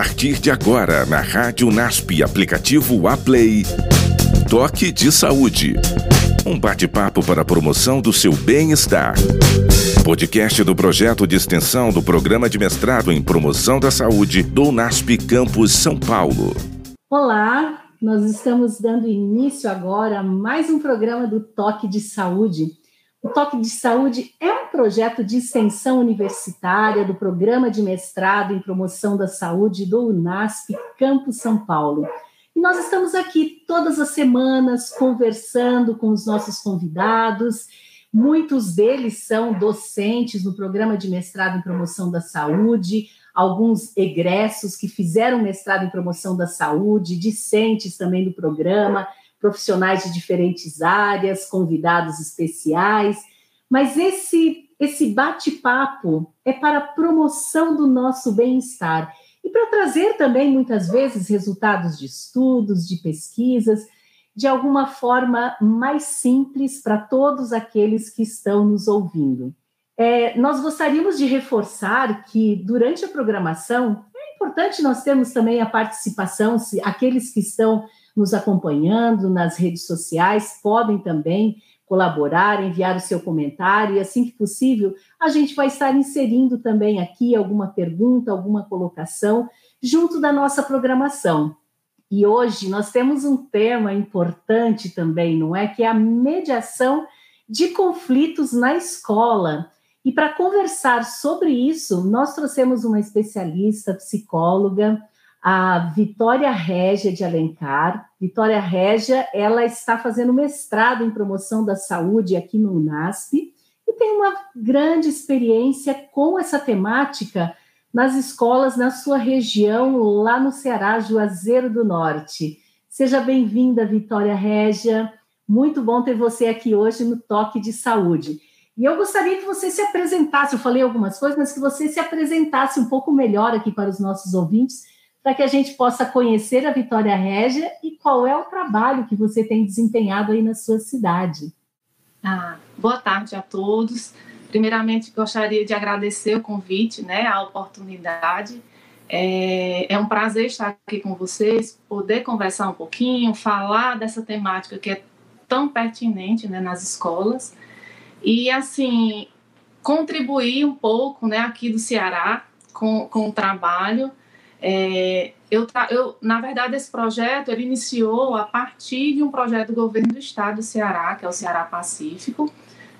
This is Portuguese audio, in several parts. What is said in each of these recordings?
partir de agora na Rádio NASP, aplicativo Aplay. Toque de Saúde. Um bate-papo para a promoção do seu bem-estar. Podcast do projeto de extensão do Programa de Mestrado em Promoção da Saúde do NASP Campus São Paulo. Olá, nós estamos dando início agora a mais um programa do Toque de Saúde. O Toque de Saúde é um projeto de extensão universitária do Programa de Mestrado em Promoção da Saúde do UNASP Campus São Paulo. E nós estamos aqui todas as semanas conversando com os nossos convidados. Muitos deles são docentes no Programa de Mestrado em Promoção da Saúde, alguns egressos que fizeram mestrado em promoção da saúde, discentes também do programa, profissionais de diferentes áreas, convidados especiais, mas esse esse bate-papo é para a promoção do nosso bem-estar e para trazer também muitas vezes resultados de estudos, de pesquisas, de alguma forma mais simples para todos aqueles que estão nos ouvindo. É, nós gostaríamos de reforçar que durante a programação é importante nós termos também a participação, se aqueles que estão nos acompanhando nas redes sociais podem também colaborar, enviar o seu comentário e assim que possível a gente vai estar inserindo também aqui alguma pergunta, alguma colocação junto da nossa programação. E hoje nós temos um tema importante também, não é? Que é a mediação de conflitos na escola. E para conversar sobre isso, nós trouxemos uma especialista, psicóloga, a Vitória Régia de Alencar. Vitória Régia, ela está fazendo mestrado em promoção da saúde aqui no UNASP e tem uma grande experiência com essa temática nas escolas na sua região, lá no Ceará, Juazeiro do Norte. Seja bem-vinda, Vitória Régia. Muito bom ter você aqui hoje no Toque de Saúde. E eu gostaria que você se apresentasse, eu falei algumas coisas, mas que você se apresentasse um pouco melhor aqui para os nossos ouvintes, para que a gente possa conhecer a Vitória Régia e qual é o trabalho que você tem desempenhado aí na sua cidade. Ah, boa tarde a todos. Primeiramente, gostaria de agradecer o convite, né, a oportunidade. É, é um prazer estar aqui com vocês, poder conversar um pouquinho, falar dessa temática que é tão pertinente né, nas escolas e, assim, contribuir um pouco né, aqui do Ceará com, com o trabalho é, eu, eu, na verdade, esse projeto ele iniciou a partir de um projeto do governo do estado do Ceará, que é o Ceará Pacífico.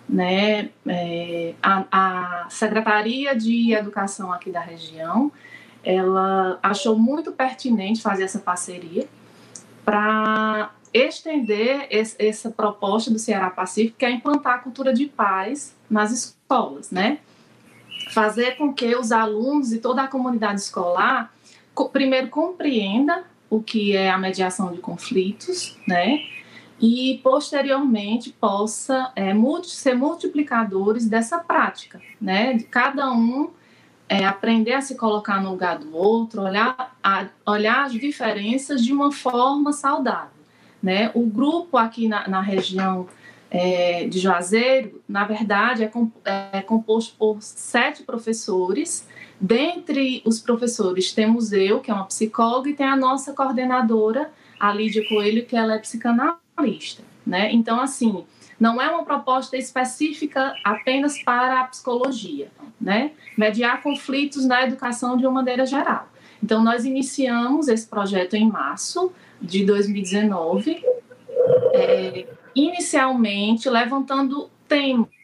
Né? É, a, a Secretaria de Educação aqui da região, ela achou muito pertinente fazer essa parceria para estender esse, essa proposta do Ceará Pacífico, que é implantar a cultura de paz nas escolas, né? Fazer com que os alunos e toda a comunidade escolar primeiro compreenda o que é a mediação de conflitos, né? E posteriormente possa é, ser multiplicadores dessa prática, né? De cada um é, aprender a se colocar no lugar do outro, olhar, a, olhar as diferenças de uma forma saudável, né? O grupo aqui na, na região é, de Juazeiro, na verdade, é, é composto por sete professores Dentre os professores, temos eu, que é uma psicóloga, e tem a nossa coordenadora, a Lídia Coelho, que ela é psicanalista. Né? Então, assim, não é uma proposta específica apenas para a psicologia, né? Mediar conflitos na educação de uma maneira geral. Então, nós iniciamos esse projeto em março de 2019, é, inicialmente levantando temas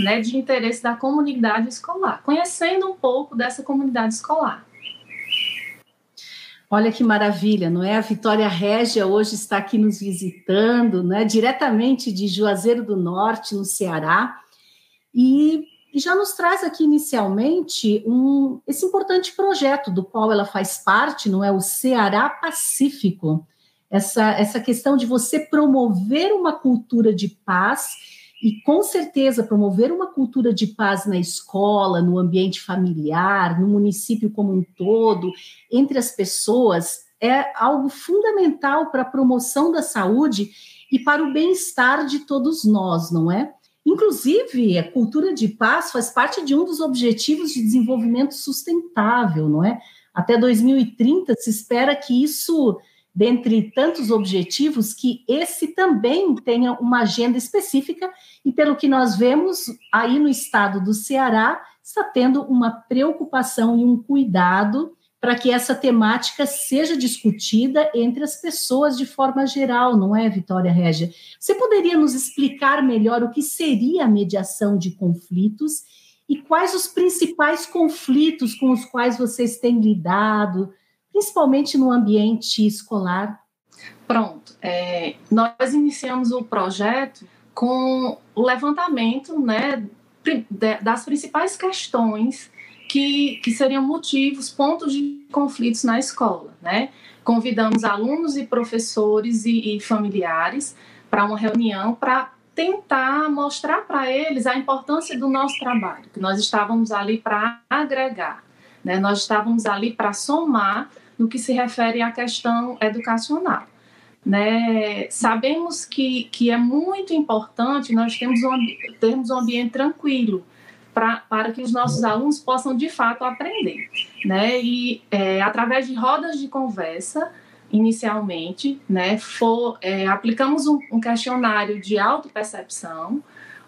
né, de interesse da comunidade escolar, conhecendo um pouco dessa comunidade escolar. Olha que maravilha, não é? A Vitória Régia hoje está aqui nos visitando, né, diretamente de Juazeiro do Norte, no Ceará, e, já nos traz aqui inicialmente um, esse importante projeto do qual ela faz parte, não é? O Ceará Pacífico. Essa, essa questão de você promover uma cultura de paz e com certeza promover uma cultura de paz na escola, no ambiente familiar, no município como um todo, entre as pessoas, é algo fundamental para a promoção da saúde e para o bem-estar de todos nós, não é? Inclusive, a cultura de paz faz parte de um dos objetivos de desenvolvimento sustentável, não é? Até 2030 se espera que isso, dentre tantos objetivos, que esse também tenha uma agenda específica, e pelo que nós vemos aí no estado do Ceará, está tendo uma preocupação e um cuidado para que essa temática seja discutida entre as pessoas de forma geral, não é, Vitória Régia? Você poderia nos explicar melhor o que seria a mediação de conflitos e quais os principais conflitos com os quais vocês têm lidado, principalmente no ambiente escolar? Pronto. É, nós iniciamos o projeto com o levantamento né, das principais questões que, que seriam motivos, pontos de conflitos na escola. Né? Convidamos alunos e professores e, e familiares para uma reunião para tentar mostrar para eles a importância do nosso trabalho, que nós estávamos ali para agregar, né? nós estávamos ali para somar no que se refere à questão educacional. Né? Sabemos que, que é muito importante nós termos um, termos um ambiente tranquilo, pra, para que os nossos alunos possam de fato aprender. Né? E é, através de rodas de conversa, inicialmente, né, for, é, aplicamos um, um questionário de autopercepção,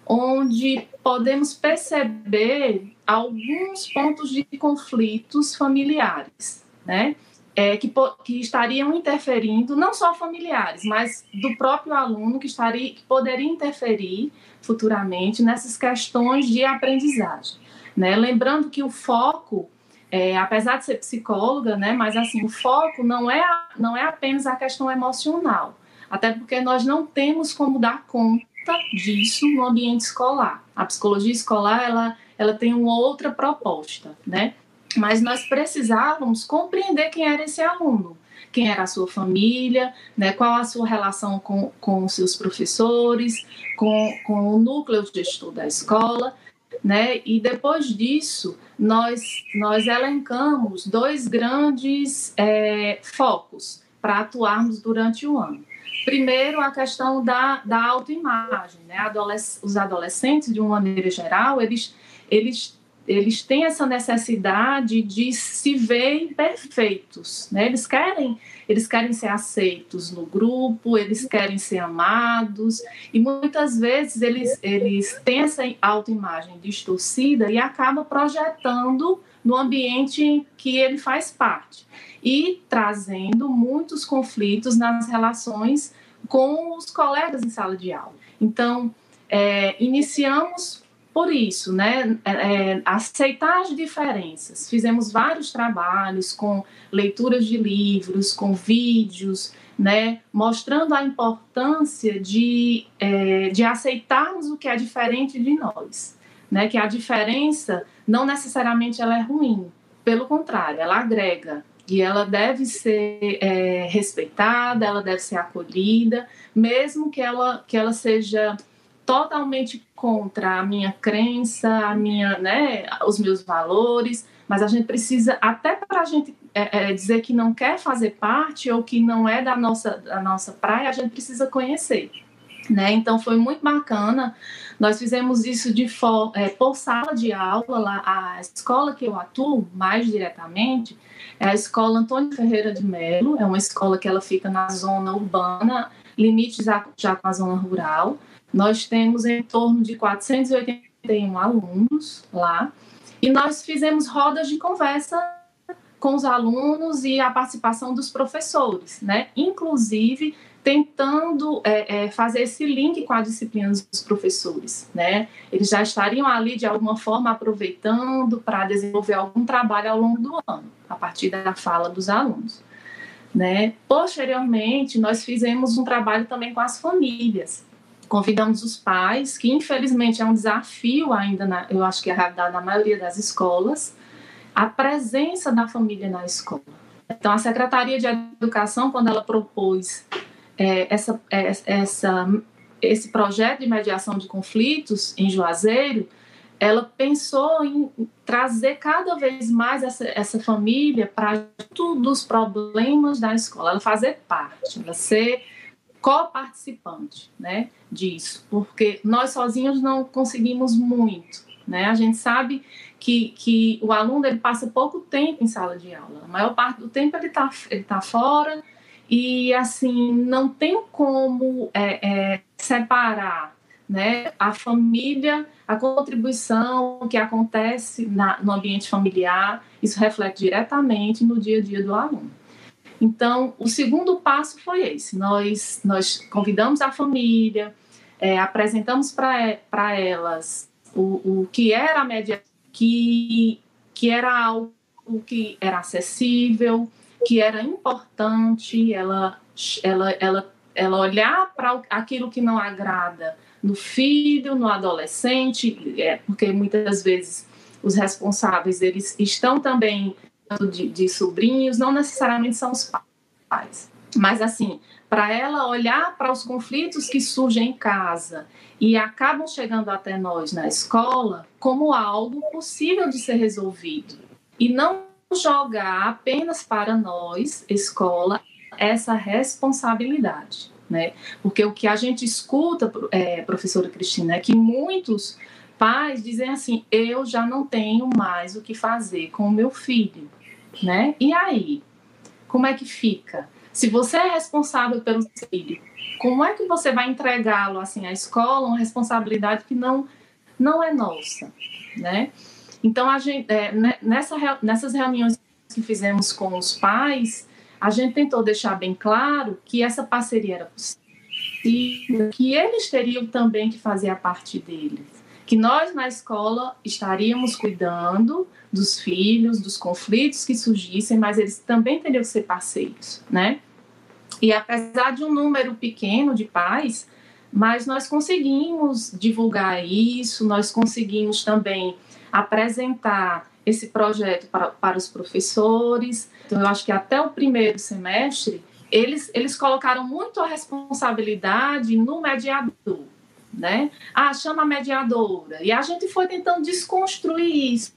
onde podemos perceber alguns pontos de conflitos familiares, né? É, que, que estariam interferindo, não só familiares, mas do próprio aluno que, estaria, que poderia interferir futuramente nessas questões de aprendizagem. Né? Lembrando que o foco, é, apesar de ser psicóloga, né, mas assim, o foco não é, não é apenas a questão emocional, até porque nós não temos como dar conta disso no ambiente escolar. A psicologia escolar, ela, ela tem uma outra proposta, né? Mas nós precisávamos compreender quem era esse aluno, quem era a sua família, né, qual a sua relação com, com os seus professores, com, com o núcleo de estudo da escola, né? E depois disso, nós, nós elencamos dois grandes é, focos para atuarmos durante o ano. Primeiro, a questão da, da autoimagem. Né? Adolesc os adolescentes, de uma maneira geral, eles, eles eles têm essa necessidade de se verem perfeitos, né? Eles querem, eles querem ser aceitos no grupo, eles querem ser amados e muitas vezes eles eles têm essa autoimagem distorcida e acaba projetando no ambiente em que ele faz parte e trazendo muitos conflitos nas relações com os colegas em sala de aula. Então, é, iniciamos por isso, né, é, é, aceitar as diferenças. Fizemos vários trabalhos com leituras de livros, com vídeos, né, mostrando a importância de, é, de aceitarmos o que é diferente de nós, né, que a diferença não necessariamente ela é ruim, pelo contrário, ela agrega e ela deve ser é, respeitada, ela deve ser acolhida, mesmo que ela, que ela seja totalmente contra a minha crença, a minha, né, os meus valores, mas a gente precisa, até para a gente é, é, dizer que não quer fazer parte ou que não é da nossa, da nossa praia, a gente precisa conhecer. Né? Então foi muito bacana. Nós fizemos isso de for, é, por sala de aula. Lá, a escola que eu atuo mais diretamente é a escola Antônio Ferreira de Melo. É uma escola que ela fica na zona urbana, limites já, com a zona rural. Nós temos em torno de 481 alunos lá e nós fizemos rodas de conversa com os alunos e a participação dos professores, né? Inclusive tentando é, é, fazer esse link com a disciplina dos professores, né? Eles já estariam ali de alguma forma aproveitando para desenvolver algum trabalho ao longo do ano, a partir da fala dos alunos. Né? Posteriormente, nós fizemos um trabalho também com as famílias, convidamos os pais, que infelizmente é um desafio ainda, na, eu acho que é a realidade na maioria das escolas, a presença da família na escola. Então, a Secretaria de Educação, quando ela propôs é, essa, é, essa, esse projeto de mediação de conflitos em Juazeiro, ela pensou em trazer cada vez mais essa, essa família para todos os problemas da escola, ela fazer parte, ela ser co-participante né, disso, porque nós sozinhos não conseguimos muito. Né? A gente sabe que, que o aluno ele passa pouco tempo em sala de aula. A maior parte do tempo ele está ele tá fora e, assim, não tem como é, é, separar né, a família, a contribuição que acontece na, no ambiente familiar, isso reflete diretamente no dia a dia do aluno. Então, o segundo passo foi esse: nós, nós convidamos a família, é, apresentamos para elas o, o que era a média, que, que era algo que era acessível, que era importante ela, ela, ela, ela olhar para aquilo que não agrada no filho, no adolescente, é, porque muitas vezes os responsáveis eles estão também de, de sobrinhos, não necessariamente são os pais, mas assim para ela olhar para os conflitos que surgem em casa e acabam chegando até nós na escola como algo possível de ser resolvido. E não jogar apenas para nós, escola, essa responsabilidade, né? Porque o que a gente escuta, é, professora Cristina, é que muitos pais dizem assim: eu já não tenho mais o que fazer com o meu filho, né? E aí, como é que fica? Se você é responsável pelo filho, como é que você vai entregá-lo assim à escola, uma responsabilidade que não não é nossa, né? Então a gente é, né, nessa, nessas reuniões que fizemos com os pais, a gente tentou deixar bem claro que essa parceria era possível, que eles teriam também que fazer a parte deles, que nós na escola estaríamos cuidando dos filhos, dos conflitos que surgissem, mas eles também teriam que ser parceiros, né? E apesar de um número pequeno de pais, mas nós conseguimos divulgar isso, nós conseguimos também apresentar esse projeto para, para os professores. Então, eu acho que até o primeiro semestre, eles, eles colocaram muito a responsabilidade no mediador, né? Ah, chama a mediadora. E a gente foi tentando desconstruir isso.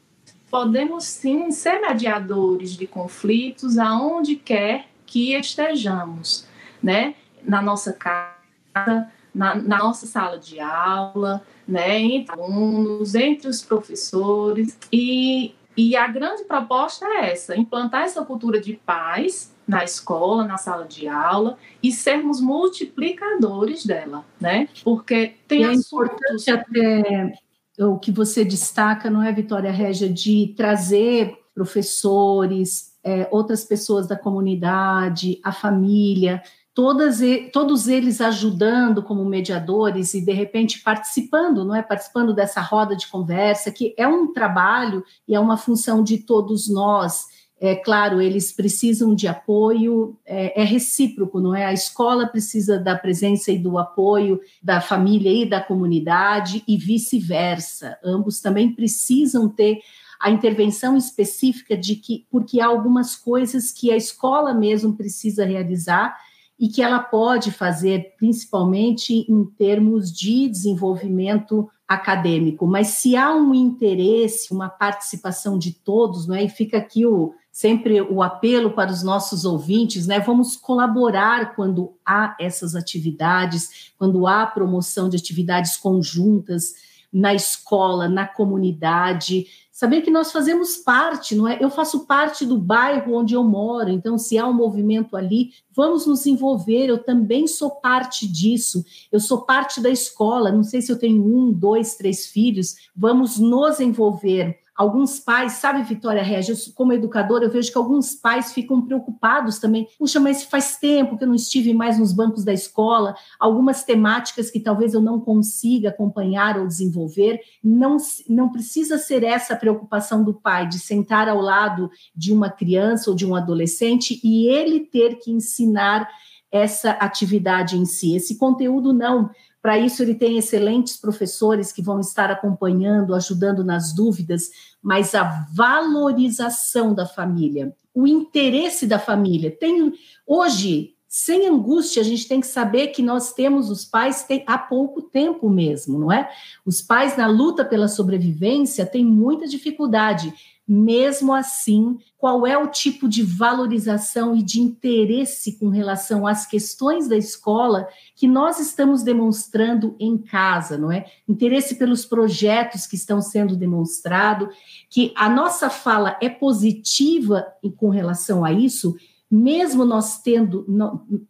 Podemos sim ser mediadores de conflitos aonde quer que estejamos, né? Na nossa casa, na, na nossa sala de aula, né? Entre alunos, entre os professores. E, e a grande proposta é essa: implantar essa cultura de paz na escola, na sala de aula e sermos multiplicadores dela, né? Porque tem é assuntos... até o que você destaca, não é, Vitória Régia, de trazer professores, é, outras pessoas da comunidade, a família, todas, todos eles ajudando como mediadores e de repente participando, não é? Participando dessa roda de conversa, que é um trabalho e é uma função de todos nós. É claro, eles precisam de apoio, é, é, recíproco, não é? A escola precisa da presença e do apoio da família e da comunidade e vice-versa. Ambos também precisam ter a intervenção específica de que, porque há algumas coisas que a escola mesmo precisa realizar e que ela pode fazer, principalmente em termos de desenvolvimento acadêmico. Mas se há um interesse, uma participação de todos, não é? E fica aqui o sempre o apelo para os nossos ouvintes, né? Vamos colaborar quando há essas atividades, quando há promoção de atividades conjuntas na escola, na comunidade, saber que nós fazemos parte, não é? Eu faço parte do bairro onde eu moro, então se há um movimento ali, vamos nos envolver. Eu também sou parte disso. Eu sou parte da escola. Não sei se eu tenho um, dois, três filhos. Vamos nos envolver alguns pais, sabe, Vitória Regia, como educadora, eu vejo que alguns pais ficam preocupados também. Puxa, mas faz tempo que eu não estive mais nos bancos da escola, algumas temáticas que talvez eu não consiga acompanhar ou desenvolver. Não, não precisa ser essa a preocupação do pai, de sentar ao lado de uma criança ou de um adolescente e ele ter que ensinar essa atividade em si. Esse conteúdo não para isso, ele tem excelentes professores que vão estar acompanhando, ajudando nas dúvidas, mas a valorização da família, o interesse da família. Tem hoje sem angústia, a gente tem que saber que nós temos os pais tem, há pouco tempo mesmo, não é? Os pais na luta pela sobrevivência têm muita dificuldade. Mesmo assim, qual é o tipo de valorização e de interesse com relação às questões da escola que nós estamos demonstrando em casa, não é? Interesse pelos projetos que estão sendo demonstrados, que a nossa fala é positiva com relação a isso, mesmo nós tendo,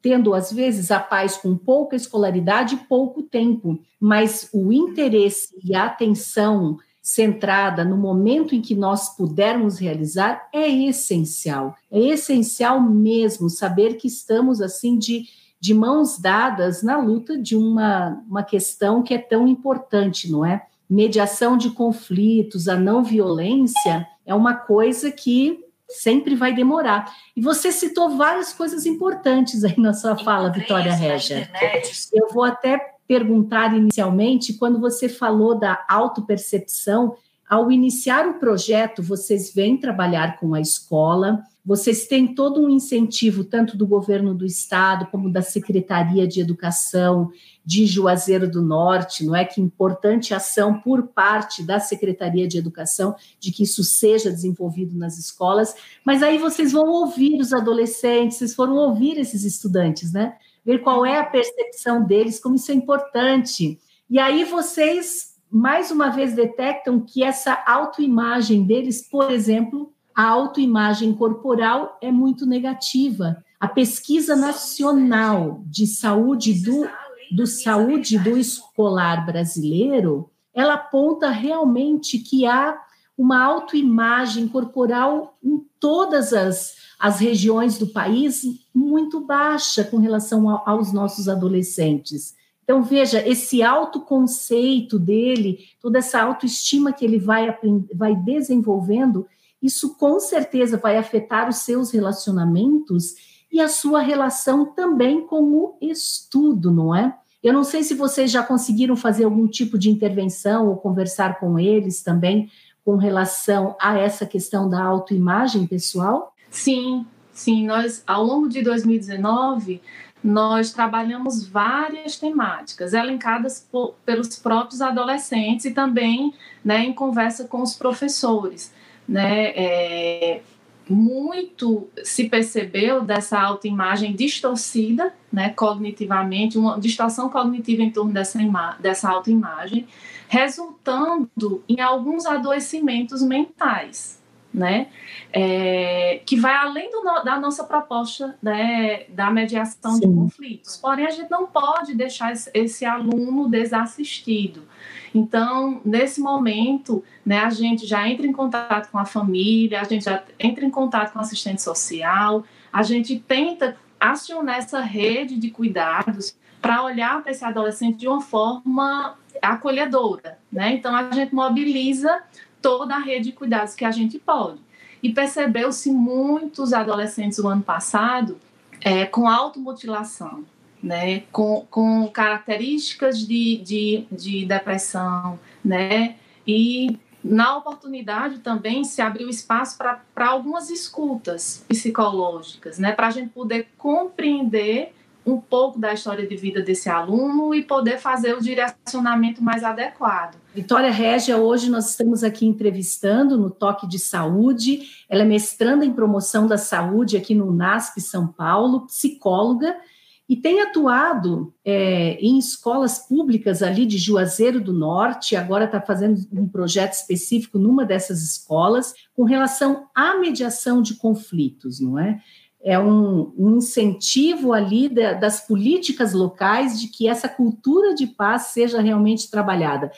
tendo às vezes a paz com pouca escolaridade e pouco tempo, mas o interesse e a atenção centrada no momento em que nós pudermos realizar é essencial. É essencial mesmo saber que estamos assim de, de mãos dadas na luta de uma, uma questão que é tão importante, não é? Mediação de conflitos, a não violência é uma coisa que sempre vai demorar. E você citou várias coisas importantes aí na sua fala, Vitória Regia. Eu vou até perguntar inicialmente, quando você falou da autopercepção, ao iniciar o projeto, vocês vêm trabalhar com a escola, vocês têm todo um incentivo, tanto do governo do estado, como da Secretaria de Educação de Juazeiro do Norte, não é? Que importante ação por parte da Secretaria de Educação de que isso seja desenvolvido nas escolas. Mas aí vocês vão ouvir os adolescentes, vocês foram ouvir esses estudantes, né? Ver qual é a percepção deles, como isso é importante. E aí vocês, mais uma vez, detectam que essa autoimagem deles, por exemplo, a autoimagem corporal é muito negativa. A pesquisa nacional de saúde do, do saúde do escolar brasileiro, ela aponta realmente que há uma autoimagem corporal em todas as, as regiões do país muito baixa com relação a, aos nossos adolescentes. Então, veja, esse autoconceito dele, toda essa autoestima que ele vai, vai desenvolvendo, isso com certeza vai afetar os seus relacionamentos e a sua relação também com o estudo, não é? Eu não sei se vocês já conseguiram fazer algum tipo de intervenção ou conversar com eles também com relação a essa questão da autoimagem pessoal? Sim, sim. Nós, ao longo de 2019, nós trabalhamos várias temáticas elencadas por, pelos próprios adolescentes e também né, em conversa com os professores. Né, é, muito se percebeu dessa autoimagem distorcida, né, cognitivamente, uma distorção cognitiva em torno dessa, dessa autoimagem, resultando em alguns adoecimentos mentais, né? É, que vai além do, da nossa proposta né, da mediação Sim. de conflitos. Porém, a gente não pode deixar esse, esse aluno desassistido. Então, nesse momento, né, a gente já entra em contato com a família, a gente já entra em contato com o assistente social, a gente tenta acionar essa rede de cuidados para olhar para esse adolescente de uma forma acolhedora, né? Então a gente mobiliza toda a rede de cuidados que a gente pode. E percebeu-se muitos adolescentes no ano passado é, com automutilação, né? Com, com características de, de, de depressão, né? E na oportunidade também se abriu espaço para algumas escutas psicológicas, né? Para a gente poder compreender um pouco da história de vida desse aluno e poder fazer o direcionamento mais adequado. Vitória Régia, hoje nós estamos aqui entrevistando no Toque de Saúde. Ela é mestranda em promoção da saúde aqui no NASP São Paulo, psicóloga, e tem atuado é, em escolas públicas ali de Juazeiro do Norte, agora está fazendo um projeto específico numa dessas escolas com relação à mediação de conflitos, não é? é um, um incentivo ali da, das políticas locais de que essa cultura de paz seja realmente trabalhada.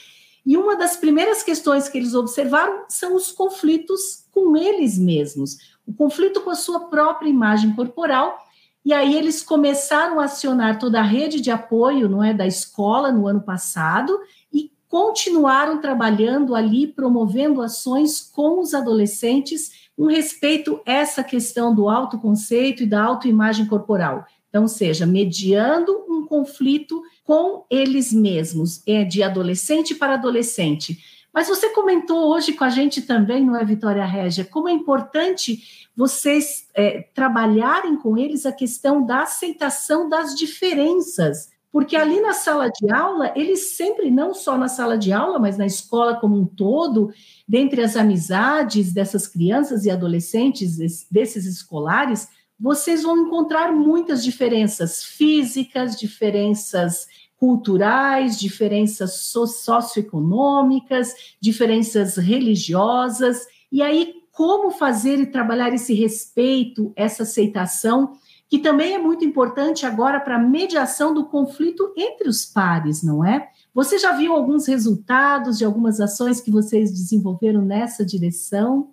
E uma das primeiras questões que eles observaram são os conflitos com eles mesmos, o conflito com a sua própria imagem corporal. E aí eles começaram a acionar toda a rede de apoio, não é, da escola no ano passado e continuaram trabalhando ali, promovendo ações com os adolescentes com respeito a essa questão do autoconceito e da autoimagem corporal. Então, seja, mediando um conflito com eles mesmos, é de adolescente para adolescente, Mas você comentou hoje com a gente também, não é, Vitória Régia, como é importante vocês é, trabalharem com eles a questão da aceitação das diferenças. Porque ali na sala de aula, eles sempre, não só na sala de aula, mas na escola como um todo, dentre as amizades dessas crianças e adolescentes, desses escolares, vocês vão encontrar muitas diferenças físicas, diferenças culturais, diferenças socioeconômicas, diferenças religiosas. E aí, como fazer e trabalhar esse respeito, essa aceitação, que também é muito importante agora para a mediação do conflito entre os pares, não é? Você já viu alguns resultados de algumas ações que vocês desenvolveram nessa direção?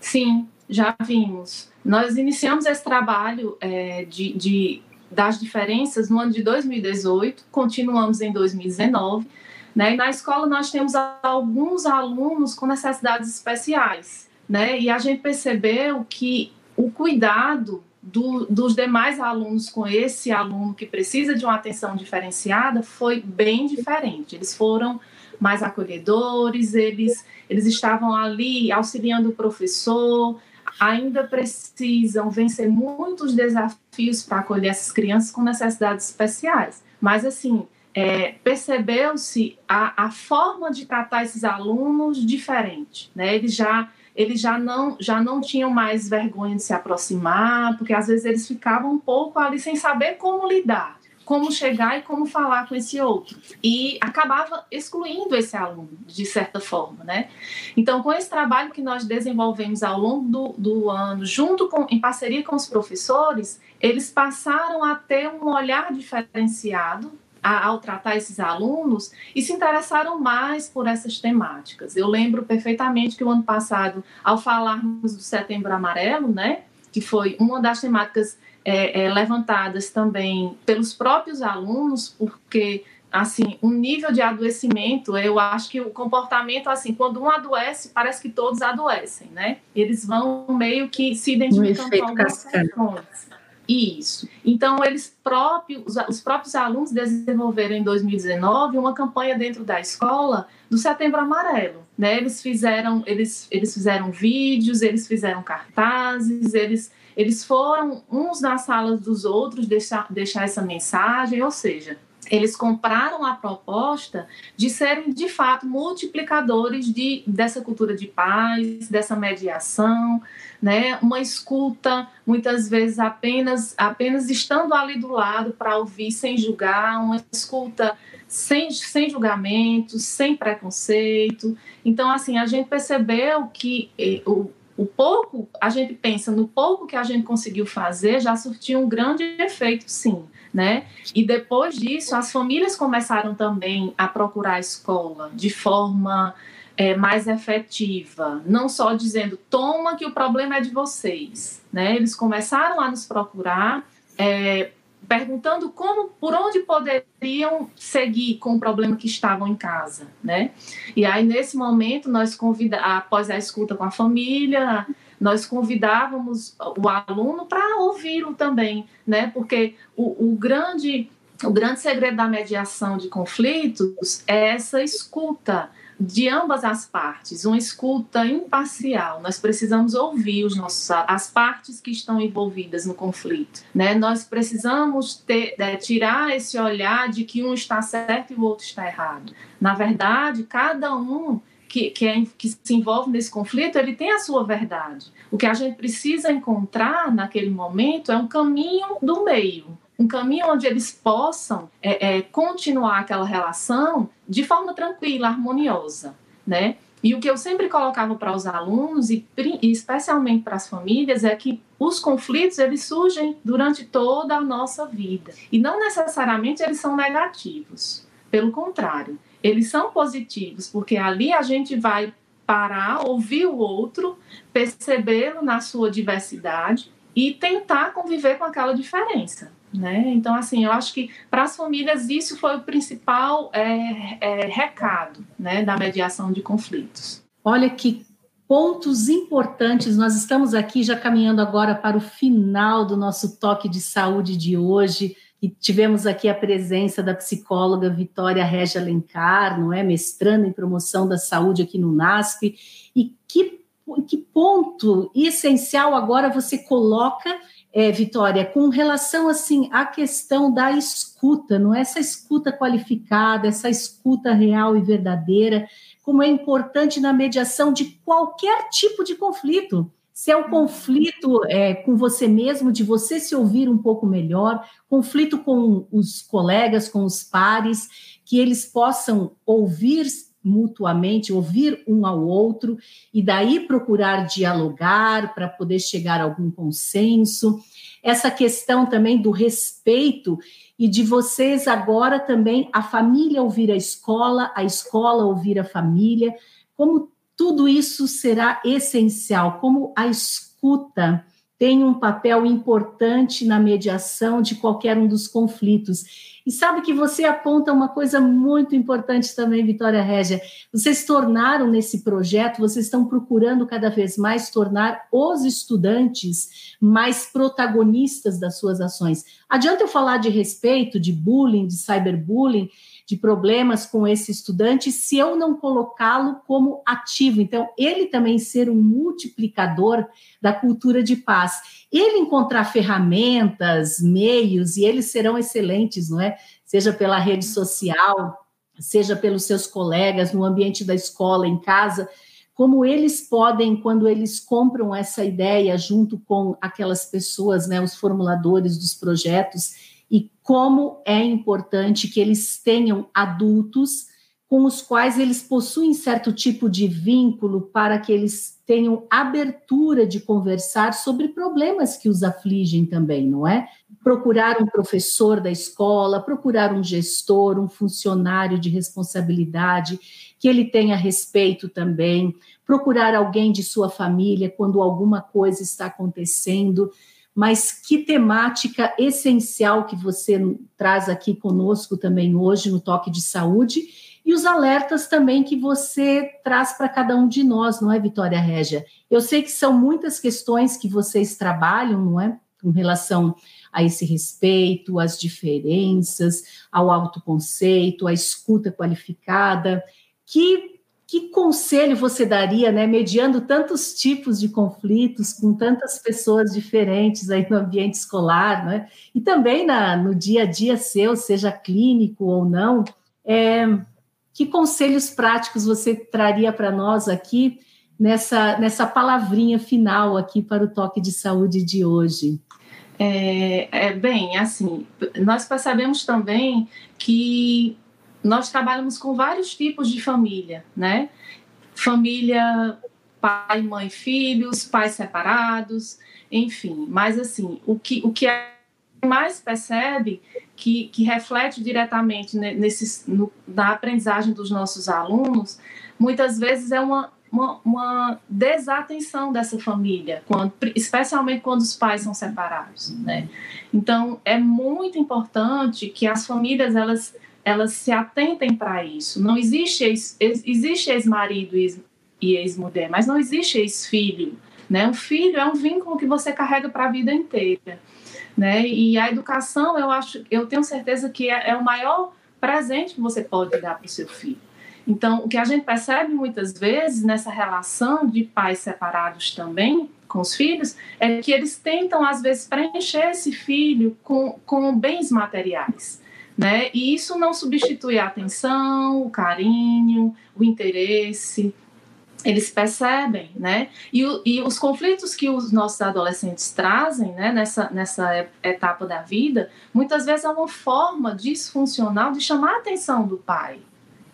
Sim, já vimos. Nós iniciamos esse trabalho é, de, de das diferenças no ano de 2018, continuamos em 2019. Né? E na escola nós temos alguns alunos com necessidades especiais, né? E a gente percebeu que o cuidado do, dos demais alunos com esse aluno que precisa de uma atenção diferenciada foi bem diferente. Eles foram mais acolhedores, eles, eles estavam ali auxiliando o professor, ainda precisam vencer muitos desafios para acolher essas crianças com necessidades especiais. Mas, assim, é, percebeu-se a, a forma de tratar esses alunos diferente. Né? Eles já eles já não, já não tinham mais vergonha de se aproximar, porque às vezes eles ficavam um pouco ali sem saber como lidar como chegar e como falar com esse outro. E acabava excluindo esse aluno, de certa forma, né? Então, com esse trabalho que nós desenvolvemos ao longo do, do ano, junto com, em parceria com os professores, eles passaram a ter um olhar diferenciado ao tratar esses alunos e se interessaram mais por essas temáticas. Eu lembro perfeitamente que o ano passado, ao falarmos do Setembro Amarelo, né, que foi uma das temáticas é, é, levantadas também pelos próprios alunos, porque assim, um nível de adoecimento, eu acho que o comportamento, assim, quando um adoece, parece que todos adoecem, né? Eles vão meio que se identificando com algumas questões. Isso. Então, eles próprios, os próprios alunos desenvolveram em 2019 uma campanha dentro da escola do Setembro Amarelo. Né? Eles fizeram, eles, eles fizeram vídeos, eles fizeram cartazes, eles eles foram uns nas salas dos outros deixar, deixar essa mensagem, ou seja, eles compraram a proposta de serem de fato multiplicadores de, dessa cultura de paz, dessa mediação, né? Uma escuta, muitas vezes apenas apenas estando ali do lado para ouvir sem julgar, uma escuta sem, sem julgamento, sem preconceito. Então, assim, a gente percebeu que eh, o o pouco, a gente pensa no pouco que a gente conseguiu fazer, já surtiu um grande efeito, sim. Né? E depois disso, as famílias começaram também a procurar a escola de forma é, mais efetiva, não só dizendo toma que o problema é de vocês, né? Eles começaram a nos procurar é, perguntando como, por onde poderiam seguir com o problema que estavam em casa, né? E aí nesse momento nós convida, após a escuta com a família, nós convidávamos o aluno para ouvi-lo também, né? Porque o, o grande o grande segredo da mediação de conflitos é essa escuta de ambas as partes, uma escuta imparcial. Nós precisamos ouvir os nossos, as partes que estão envolvidas no conflito. Né? Nós precisamos ter, é, tirar esse olhar de que um está certo e o outro está errado. Na verdade, cada um que, que, é, que, se envolve nesse conflito, ele tem a sua verdade. O que a gente precisa encontrar naquele momento é um caminho do meio, um caminho onde eles possam é, é, continuar aquela relação de forma tranquila, harmoniosa, né? E o que eu sempre colocava para os alunos e, e especialmente para as famílias é que os conflitos eles surgem durante toda a nossa vida e não necessariamente eles são negativos. Pelo contrário, eles são positivos porque ali a gente vai parar, ouvir o outro, percebê-lo na sua diversidade e tentar conviver com aquela diferença. Né? Então, assim, eu acho que para as famílias isso foi o principal é, é, recado né, da mediação de conflitos. Olha que pontos importantes. Nós estamos aqui já caminhando agora para o final do nosso toque de saúde de hoje. E tivemos aqui a presença da psicóloga Vitória Regia Alencar, não é? Mestrando em promoção da saúde aqui no NASP. E que, que ponto essencial agora você coloca é, Vitória, com relação assim à questão da escuta, não é essa escuta qualificada, essa escuta real e verdadeira, como é importante na mediação de qualquer tipo de conflito. Se é um conflito é, com você mesmo, de você se ouvir um pouco melhor, conflito com os colegas, com os pares, que eles possam ouvir mutuamente, ouvir um ao outro e daí procurar dialogar para poder chegar a algum consenso. Essa questão também do respeito e de vocês agora também a família ouvir a escola, a escola ouvir a família, como tudo isso será essencial, como a escuta tem um papel importante na mediação de qualquer um dos conflitos. E sabe que você aponta uma coisa muito importante também, Vitória Régia. Vocês tornaram nesse projeto, vocês estão procurando cada vez mais tornar os estudantes mais protagonistas das suas ações. Adianta eu falar de respeito, de bullying, de cyberbullying, de problemas com esse estudante se eu não colocá-lo como ativo. Então, ele também ser um multiplicador da cultura de paz. Ele encontrar ferramentas, meios, e eles serão excelentes, não é? Seja pela rede social, seja pelos seus colegas, no ambiente da escola, em casa, como eles podem, quando eles compram essa ideia junto com aquelas pessoas, né, os formuladores dos projetos, e como é importante que eles tenham adultos com os quais eles possuem certo tipo de vínculo para que eles tenham abertura de conversar sobre problemas que os afligem também, não é? Procurar um professor da escola, procurar um gestor, um funcionário de responsabilidade, que ele tenha respeito também, procurar alguém de sua família quando alguma coisa está acontecendo mas que temática essencial que você traz aqui conosco também hoje no Toque de Saúde e os alertas também que você traz para cada um de nós, não é, Vitória Régia? Eu sei que são muitas questões que vocês trabalham, não é? Com relação a esse respeito, às diferenças, ao autoconceito, à escuta qualificada, que que conselho você daria, né, mediando tantos tipos de conflitos com tantas pessoas diferentes aí no ambiente escolar, né, e também na, no dia a dia seu, seja clínico ou não, é, que conselhos práticos você traria para nós aqui nessa, nessa palavrinha final aqui para o toque de saúde de hoje? É, é, bem, assim, nós percebemos também que nós trabalhamos com vários tipos de família, né? Família pai, mãe, filhos, pais separados, enfim. Mas assim, o que o que mais percebe que, que reflete diretamente nesse, no, na aprendizagem dos nossos alunos, muitas vezes é uma, uma, uma, desatenção dessa família, quando, especialmente quando os pais são separados, né? Então, é muito importante que as famílias elas elas se atentem para isso. Não existe ex, existe ex-marido e ex-mulher, mas não existe ex-filho. Né? Um filho é um vínculo que você carrega para a vida inteira. Né? E a educação, eu acho, eu tenho certeza que é, é o maior presente que você pode dar para o seu filho. Então, o que a gente percebe muitas vezes nessa relação de pais separados também com os filhos é que eles tentam, às vezes, preencher esse filho com, com bens materiais né? E isso não substitui a atenção, o carinho, o interesse. Eles percebem, né? E, o, e os conflitos que os nossos adolescentes trazem, né, nessa, nessa etapa da vida, muitas vezes é uma forma disfuncional de chamar a atenção do pai,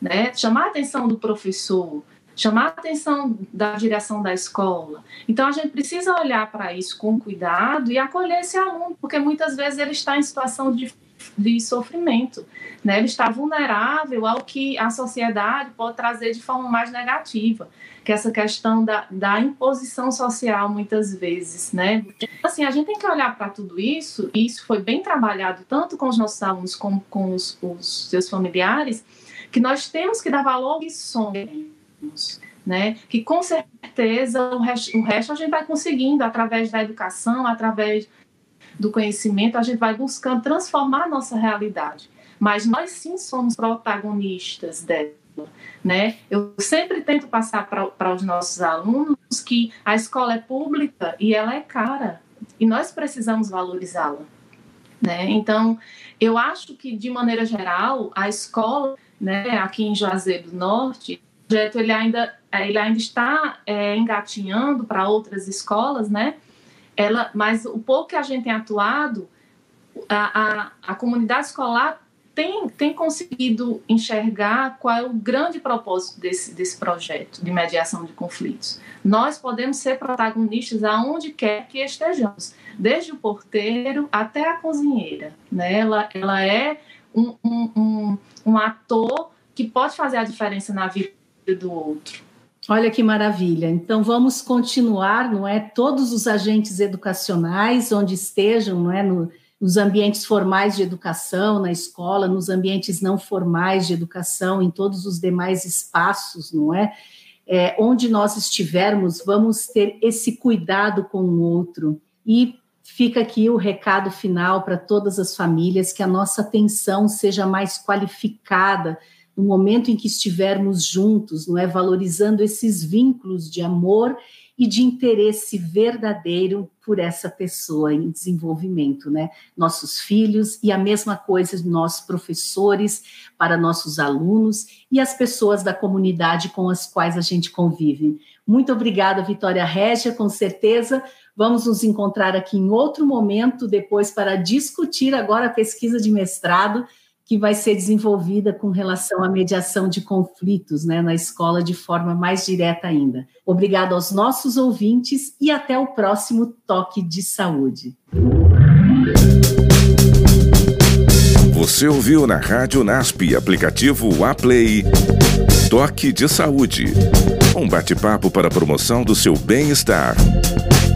né? Chamar a atenção do professor, chamar a atenção da direção da escola. Então a gente precisa olhar para isso com cuidado e acolher esse aluno, porque muitas vezes ele está em situação de de sofrimento. Né? Ele está vulnerável ao que a sociedade pode trazer de forma mais negativa, que é essa questão da, da imposição social, muitas vezes. Né? Assim, a gente tem que olhar para tudo isso, e isso foi bem trabalhado tanto com os nossos alunos como com os, os seus familiares, que nós temos que dar valor aos sonhos. Né? Que com certeza o resto, o resto a gente vai conseguindo através da educação, através do conhecimento, a gente vai buscando transformar a nossa realidade. Mas nós sim somos protagonistas dela. Né? Eu sempre tento passar para os nossos alunos que a escola é pública e ela é cara e nós precisamos valorizá-la. Né? Então, eu acho que, de maneira geral, a escola, né, aqui em Juazeiro do Norte, o projeto ele ainda, ele ainda está é, engatinhando para outras escolas, né? Ela, mas o pouco que a gente tem atuado, a, a, a comunidade escolar tem, tem conseguido enxergar qual é o grande propósito desse, desse projeto de mediação de conflitos. Nós podemos ser protagonistas aonde quer que estejamos, desde o porteiro até a cozinheira. Né? Ela, ela é um, um, um, um ator que pode fazer a diferença na vida do outro. Olha que maravilha. Então vamos continuar, não é? Todos os agentes educacionais, onde estejam, não é? No, nos ambientes formais de educação, na escola, nos ambientes não formais de educação, em todos os demais espaços, não é? é onde nós estivermos, vamos ter esse cuidado com o outro. E fica aqui o recado final para todas as famílias: que a nossa atenção seja mais qualificada no momento em que estivermos juntos, não é? Valorizando esses vínculos de amor e de interesse verdadeiro por essa pessoa em desenvolvimento, né? Nossos filhos e a mesma coisa nós professores para nossos alunos e as pessoas da comunidade com as quais a gente convive. Muito obrigada, Vitória Régia, com certeza vamos nos encontrar aqui em outro momento depois para discutir agora a pesquisa de mestrado que vai ser desenvolvida com relação à mediação de conflitos né, na escola de forma mais direta ainda. Obrigado aos nossos ouvintes e até o próximo Toque de Saúde. Você ouviu na Rádio NASP, aplicativo Aplay, Toque de Saúde. Um bate-papo para a promoção do seu bem-estar.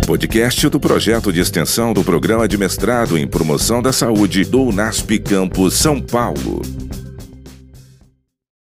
Podcast do projeto de extensão do programa de mestrado em promoção da saúde do UNASP Campus São Paulo.